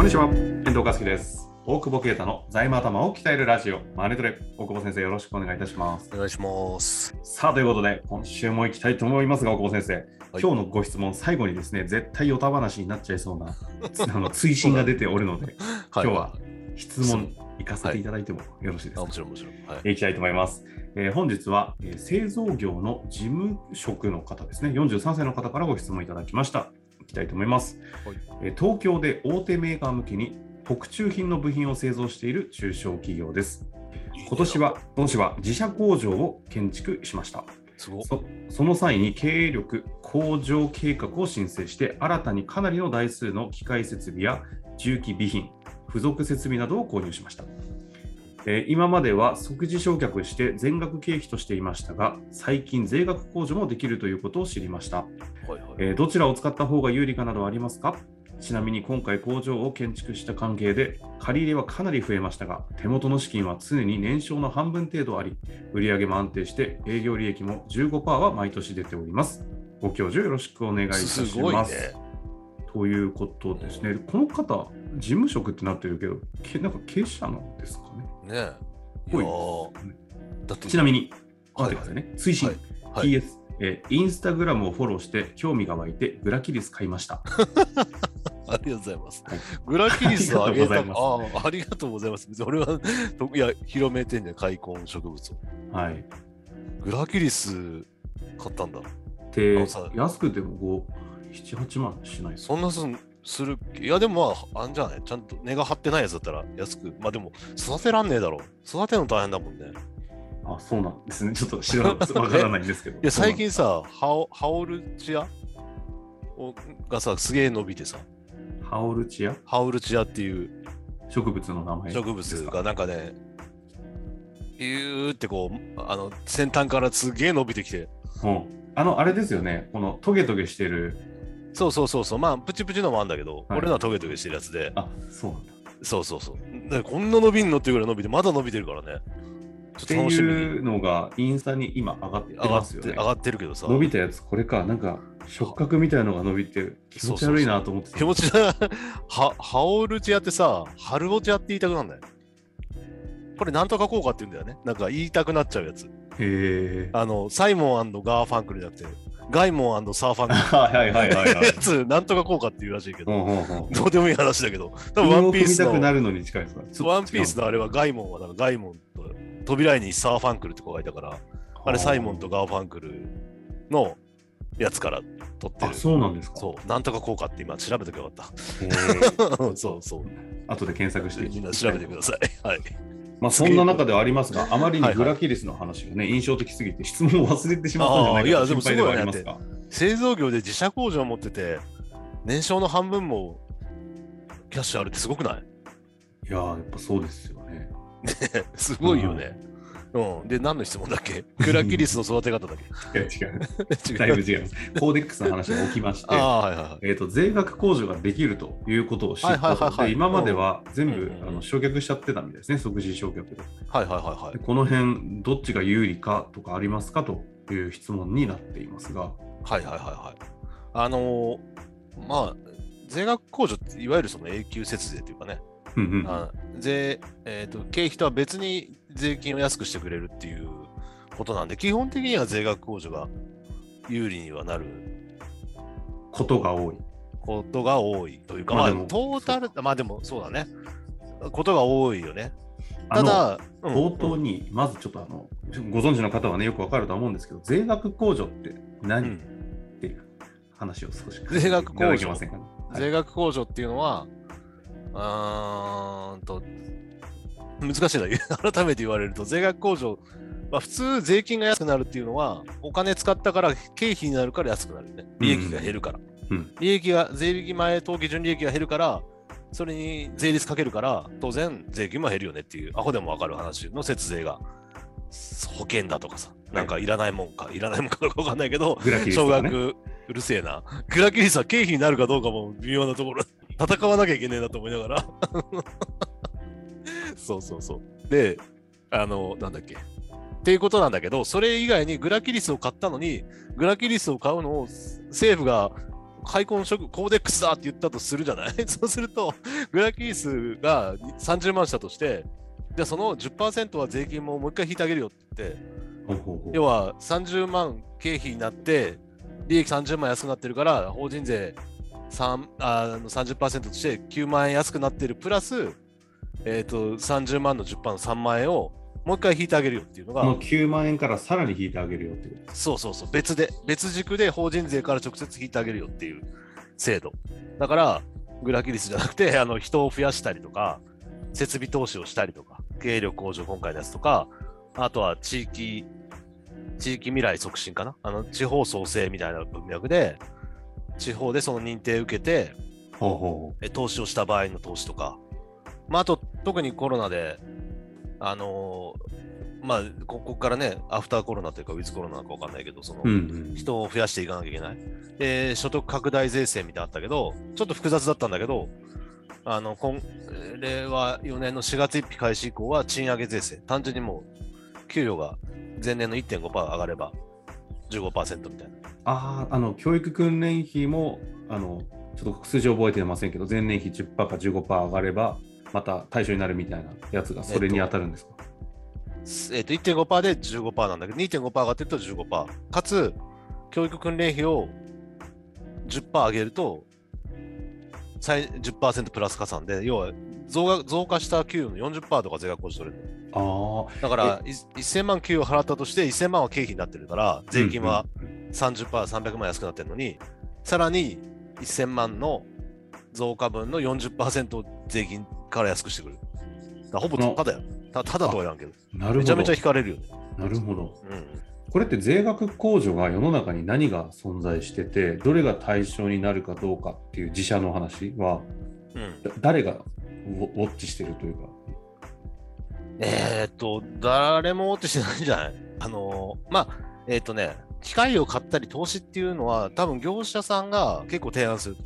こんにちは、遠藤和樹です。大久保啓太の財務頭を鍛えるラジオ、マネトレ。大久保先生、よろしくお願いいたします。お願いします。さあ、ということで、今週も行きたいと思いますが、大久保先生、はい今日のご質問、最後にですね、絶対ヨタ話になっちゃいそうなつ あの追伸が出ておるので、今日は質問行かせていただいてもよろしいですあか。もちろんもちろん。はい。いきたいと思います。えー本日は、えー製造業の事務職の方ですね、43歳の方からご質問いただきました。いきたいと思います。はいえー東京で大手メーカー向けに特注品の部品を製造している中小企業です。今年は、今年は自社工場を建築しました。そその際に経営力向上計画を申請して、新たにかなりの台数の機械設備や重機備品、付属設備などを購入しました。えー今までは即時償却して全額経費としていましたが、最近税額控除もできるということを知りました。はいはい。えーどちらを使った方が有利かなどはありますか？ちなみに今回工場を建築した関係で借り入れはかなり増えましたが手元の資金は常に年商の半分程度あり売上も安定して営業利益も15%は毎年出ておりますご教授よろしくお願いいたしますすごいね。ということですねこの方事務職ってなってるけどけなんか経営者なんですかね？ね。え。いだって。ちなみにはい待ってくださいね。追伸、はい。はい。PS、えーインスタグラムをフォローして興味が湧いてグラキリス買いました。ありがとうございます。はい。グラキリスをあげたありがとうございます。ああ、ありがとうございます。別に俺は、といや、広めてんねん、開墾植物を。はい。グラキリス買ったんだ。で安くても5、7、8万しないそんなすんするいや、でもまあ、あんじゃない？ちゃんと根が張ってないやつだったら安く。まあでも、育てらんねえだろ。育てるの大変だもんね。あ、そうなんですね。ちょっと知らない、わからないんですけど。いや、最近さ、ハオハオルチア？をがさ、すげえ伸びてさ、ハオルチア？ハオルチアっていう植物の名前植物がなんかね、ビューってこう、あの、先端からすげえ伸びてきて、うんあの、あれですよね。このトゲトゲしてる。そうそうそうそう、まあ、プチプチのもあるんだけど、はい俺のはトゲトゲしてるやつで、あ、そうなんだ。そうそうそう。でこんな伸びんのっていうぐらい伸びて、まだ伸びてるからね。ちょっってと楽しみに。いうのがインスタに今上がって上がますよね。って上がってるけどさ、伸びたやつ、これか。なんか触覚みたいのが伸びて気持ち悪いなと思ってた気持ちだ。は、ハオルチアってさ、ハルオチアって言いたくなんだよ。これなんとか効果って言うんだよね。なんか言いたくなっちゃうやつ。へえ。あの、サイモンガーファンクルじゃなくて、ガイモンサーファンクル。はいはいはいはいはいや。つ、なんとか効果っていうらしいけど。どうでもいい話だけど、多分ワンピースの、のワンピースのあれはガイモンは、だからガイモンと扉絵にサーファンクルって子がいたから、あれサイモンとガーファンクルのやつから取ってあ、る。そうなんですか。そう、なんとか効果って今調べておけばよかった。そうそう。後で検索してみんな調べてください。はい。まあそんな中ではありますが、あまりにグラキリスの話がね、印象的すぎて質問を 忘れてしまったんじゃないかと心配ではありますが。製造業で自社工場を持ってて、年商の半分もキャッシュあるってすごくない？いやー、やっぱそうですよね。すごいよね。うん。で、何の質問だっけ？グラキリスの育て方だっいや違う。け違 だいぶ違います。コーデックスの話が起きましてはいはいはい。えー、と税額控除ができるということを知ったはいはいはいはい今までは全部、うんあの焼却しちゃってたみたいですね、即時焼却で。はいはいはいはいで。この辺、どっちが有利かとかありますかという質問になっていますが、はいはいはいはい。あのーまあ、税額控除っていわゆるその永久節税というかね、うんうんあ税、えーと、経費とは別に税金を安くしてくれるっていうことなんで、基本的には税額控除が有利にはなることが多い。ことが多いというか、まあ、トータル、まあでもそうだね。ことが多いよね。ただ、うん冒頭に、まずちょっとあの、ご存知の方はね、よくわかると思うんですけど、税額控除って何、うんっていう話を少し税額控除。はい税額控除っていうのは、あーんと、難しいな、改めて言われると、税額控除、まあ、普通、税金が安くなるっていうのは、お金使ったから経費になるから安くなるよね。利益が減るから。うん利益が、税引き前当期純利益が減るから、それに税率かけるから、当然、税金も減るよねっていう、アホでもわかる話の節税が、保険だとかさ、なんかいらないもんか、いらないもんかどうかわかんないけど。少額、うるせえな。グラキリスは経費になるかどうかも微妙なところ。戦わなきゃいけねえなと思いながら。そうそうそう。で、あの、なんだっけ。っていうことなんだけど、それ以外にグラキリスを買ったのに、グラキリスを買うのを政府が開墾職コーデックスだって言ったとするじゃない？そうすると、グラキースが30万したとして、じゃあその10%は税金ももう一回引いてあげるよって言って、要は30万経費になって、利益30万安くなってるから、法人税3あの30%として9万円安くなってる。プラス、えー、と30万の10%の3万円をもう一回引いてあげるよっていうのが、この9万円からさらに引いてあげるよってことそうそうそう、別で、別軸で法人税から直接引いてあげるよっていう制度。だから、グラキリスじゃなくて、あの人を増やしたりとか、設備投資をしたりとか、経営力向上、今回のやつとか、あとは地域、地域未来促進かな？あの地方創生みたいな文脈で、地方でその認定を受けて、ほ投資をした場合の投資とか、まあ、あと特にコロナで、あのーまあ、ここからね、アフターコロナというか、ウィズコロナか分かんないけど、その、う。うんうん。人を増やしていかなきゃいけない。で、所得拡大税制みたいなのあったけど、ちょっと複雑だったんだけど、あの、今、令和4年の4月1日開始以降は賃上げ税制。単純にもう、給料が前年の1.5%上がれば15%みたいな。ああ、あの、教育訓練費も、あの、ちょっと数字覚えてませんけど、前年比10%か15%上がれば、また対象になるみたいなやつがそれに当たるんですか、えっ、と、1.5%で15%なんだけど、2.5%上がってると15%。かつ、教育訓練費を10%上げると、最10%プラス加算で、要は増が増加した給与の40%とか税額控除取れる。ああ。だから、い1000万給与払ったとして、1000万は経費になってるから、税金は30%、300万安くなってるのに、さらに1000万の増加分の40%を税金から安くしてくる。ほぼただよ。たただとは言わんけど、なるほど。めちゃめちゃ引かれるよね。なるほど。うん。これって税額控除が世の中に何が存在してて、どれが対象になるかどうかっていう自社の話は、うん、だ誰がウォッチしてるというか。えーっと、誰もってしてないんじゃない？あのーまあ、えーっとね、機械を買ったり投資っていうのは、多分業者さんが結構提案する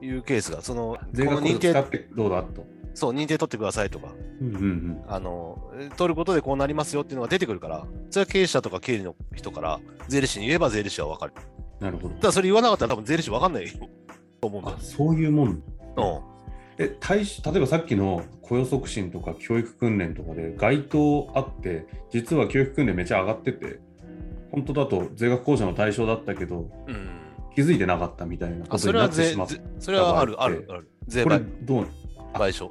というケースが、その、この認定、どうだと。そう、認定取ってくださいとか、うんうんうん。あの、取ることでこうなりますよっていうのが出てくるから、それは経営者とか経理の人から税理士に言えば税理士は分かる。なるほどた。だそれ言わなかったら多分税理士分かんないよと思うんだよあ。そういうもん。うん。え対し例えばさっきの雇用促進とか教育訓練とかで該当あって実は教育訓練めっちゃ上がってて本当だと税額控除の対象だったけどうん。気づいてなかったみたいなこあ、とになそれは税ってしまったぜそれはある、ある、ある。税これ賠どう、賠償。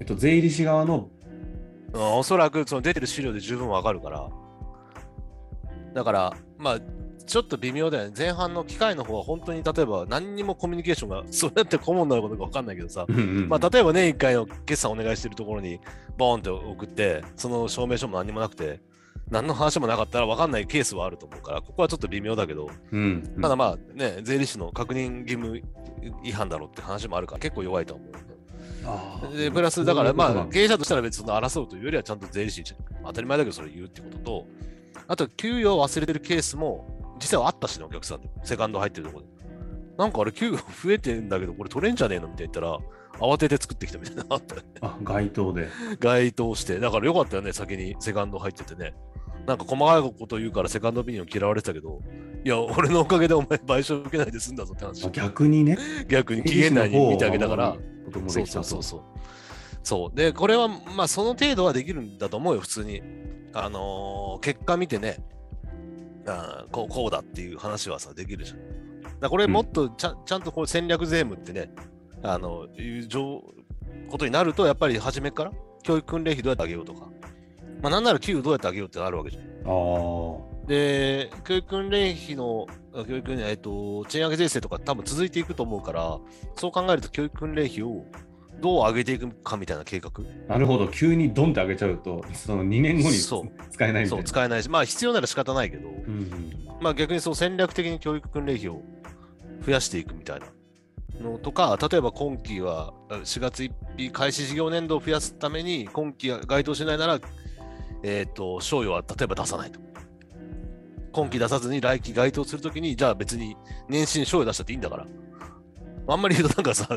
えっと、税理士側のうん、おそらくその出てる資料で十分わかるから。だから、まあ、ちょっと微妙だよね。前半の機械の方は本当に例えば何にもコミュニケーションが、そうやって顧問になることかわかんないけどさ、うんうんまあ、例えば年1回の決算お願いしてるところにボーンって送って、その証明書も何にもなくて、何の話もなかったら分かんないケースはあると思うから、ここはちょっと微妙だけど、うんうん。ただまあね、税理士の確認義務違反だろうって話もあるから、結構弱いと思う。でプラス、だからまあ、経営者としたら別に争うというよりは、ちゃんと税理士に当たり前だけどそれ言うってことと、あと、給与を忘れてるケースも、実際はあったしね、お客さんで、セカンド入ってるところで。なんかあれ、給与増えてんだけど、これ取れんじゃねえのみたいな言ったら、慌てて作ってきたみたいなのあったよね。あ該当で該当して。だからよかったよね、先にセカンド入っててね。なんか細かいこと言うからセカンドオピニオン嫌われてたけど、いや、俺のおかげでお前賠償受けないで済んだぞって話あ。逆にね逆に期限内に見てあげたから。そうそうそうそう。そう。で、これは、まあ、その程度はできるんだと思うよ、普通に。あのー結果見てね、あーこうこうだっていう話はさ、できるじゃん。だこれうんもっとちゃ,、ちゃんとこう戦略税務ってね、あの、いう状ことになると、やっぱり初めから教育訓練費どうやってあげようとか、まあ、なんなら給与どうやってあげようってなるわけじゃん。で、教育訓練費の、あ教育えっと、賃上げ税制とか多分続いていくと思うから、そう考えると教育訓練費をどう上げていくかみたいな計画、なるほど。急にドンって上げちゃうとその2年後にそう。使えないみたそ、いうな使えないし、まあ必要なら仕方ないけど、うんうん。まあ逆にそう戦略的に教育訓練費を増やしていくみたいなのとか、例えば今期はあ4月1日開始事業年度を増やすために、今期が該当しないなら、えっ、と、賞与は例えば出さないと。今期出さずに来期該当するときに、じゃあ別に年始に賞与出したっていいんだから。あんまり言うとなんかさ、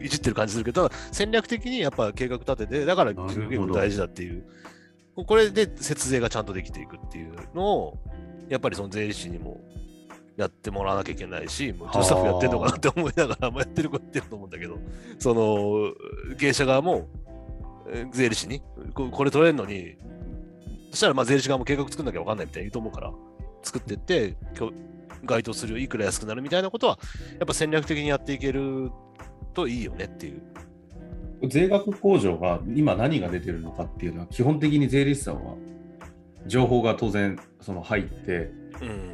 いじってる感じするけど、戦略的にやっぱ計画立てて、だからなるほど結構大事だっていう。これで節税がちゃんとできていくっていうのを、やっぱりその税理士にもやってもらわなきゃいけないし、もうスタッフやってるのかなって思いながら、もやってる子やってると思うんだけど、その経営者側もえー税理士にここれ取れるのに、そしたらまあ税理士側も計画作んなきゃ分かんないみたいに言うと思うから、作ってって、今日該当するよいくら安くなるみたいなことは、やっぱ戦略的にやっていけるといいよねっていう。税額控除が今何が出てるのかっていうのは、基本的に税理士さんは情報が当然その入ってうん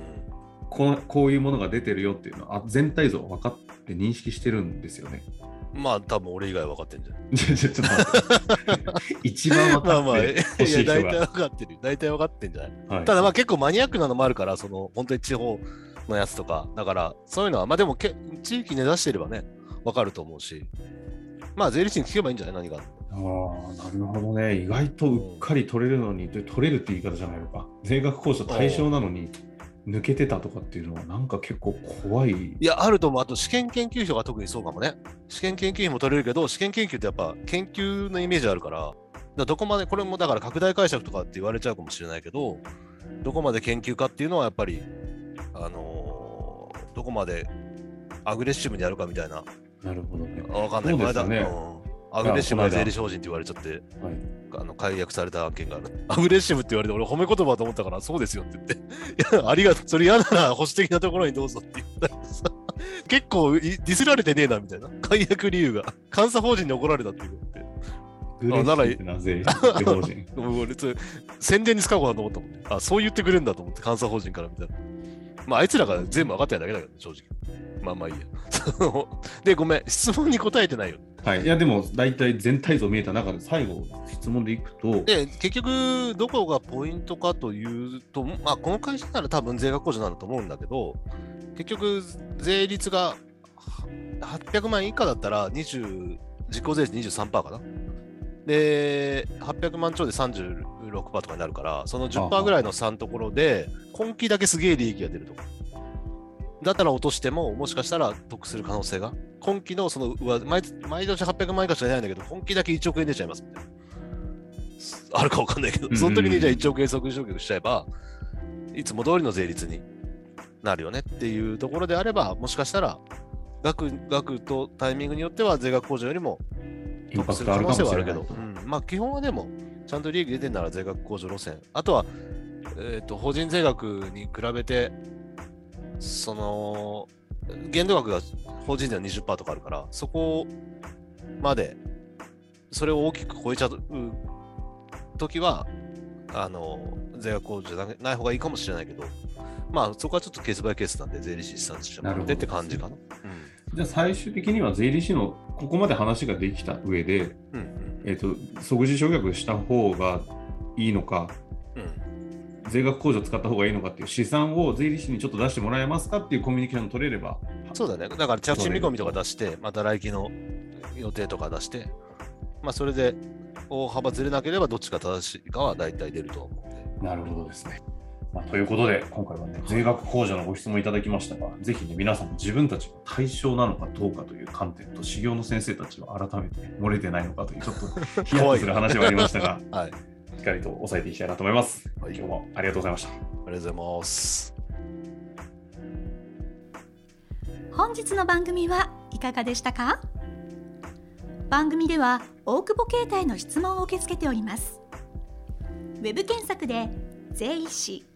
この、こういうものが出てるよっていうのはあ全体像分かって認識してるんですよね。まあ多分俺以外分かってんじゃん。ち ょちょっと待って。一番分まあ まあ、かっていや欲しい人大体が。分かってる。大体分かってんじゃない？はいただまあ結構マニアックなのもあるから、その本当に地方のやつとか、だからそういうのは、まあでもけ地域に出してればね、分かると思うし、まあ税理士に聞けばいいんじゃない？何が。ああ、なるほどね。意外とうっかり取れるのに、で取れるって言い方じゃないのか。税額控除対象なのに抜けてたとかっていうのは、なんか結構怖い。いや、あると思う。あと試験研究費が特にそうかもね。試験研究費も取れるけど、試験研究ってやっぱ研究のイメージあるから、だどこまで、これもだから拡大解釈とかって言われちゃうかもしれないけど、どこまで研究かっていうのはやっぱり、あのーどこまでアグレッシブにやるかみたいな、なるほどね。わかんない。ねこの間うんアグレッシブな税理士法人って言われちゃって、はい、あの解約された案件がある。アグレッシブって言われて、俺褒め言葉と思ったから、そうですよって言って、いや、ありがとう、それ嫌なら保守的なところにどうぞって言ったらさ、結構いディスられてねえなみたいな、解約理由が、監査法人に怒られたっていうって。グレーシってなぜ 俺宣伝に使おうかなと思ったもんね。あ、そう言ってくれるんだと思って、監査法人からみたいな。まあ、あいつらが全部分かってないだけだけど、正直。まあまあいいや。で、ごめん、質問に答えてないよ。はい。いや、でも、大体全体像見えた中で、最後、質問でいくと、で、結局、どこがポイントかというと、まあ、この会社なら多分税額控除なんだと思うんだけど、結局、税率がは800万円以下だったら、20、実効税率23%かな？で、800万超で36%とかになるから、その10%ぐらいの差のところで、今期だけすげえ利益が出るとか。だったら落としても、もしかしたら得する可能性が。今期のその上毎毎年800万円以下しか出ないんだけど、今期だけ1億円出ちゃいますみたいな。あるかわかんないけど、その時にじゃあ1億円即時償却しちゃえば、いつも通りの税率になるよねっていうところであれば、もしかしたら、額額とタイミングによっては税額控除よりもインパク得する可トあるかもし能性はあるけど。うん、まあ基本はでも、ちゃんと利益出てんなら税額控除路線。あとは、えっと法人税額に比べて、その、限度額が法人税は20%とかあるから、そこまで、それを大きく超えちゃう時は、あの、税額控除じゃなない方がいいかもしれないけど、まあそこはちょっとケースバイケースなんで、税理士さんしてもらってって感じかな。じゃあ、最終的には税理士の、ここまで話ができた上で、うん。うん。えっ、と、即時償却した方がいいのか、うん。税額控除使った方がいいのかっていう試算を税理士にちょっと出してもらえますかっていうコミュニケーション取れれば、そうだね。だから着地見込みとか出して、また来期の予定とか出して、まあそれで大幅ずれなければどっちが正しいかは大体出ると思うんで。なるほどですね。まあ、ということで、今回はね、税額控除のご質問いただきましたが、ぜひね、皆さんも自分たちが対象なのかどうかという観点と、修行の先生たちは改めて漏れてないのかという、ちょっと ヒヤッとする話はありましたが、はい。ありしっかりと抑えていきたいなと思います。はい今日もありがとうございました。がとうございます。本日の番組はいかがでしたか？番組では大久保携帯の質問を受け付けておりますウェブ検索で「税理士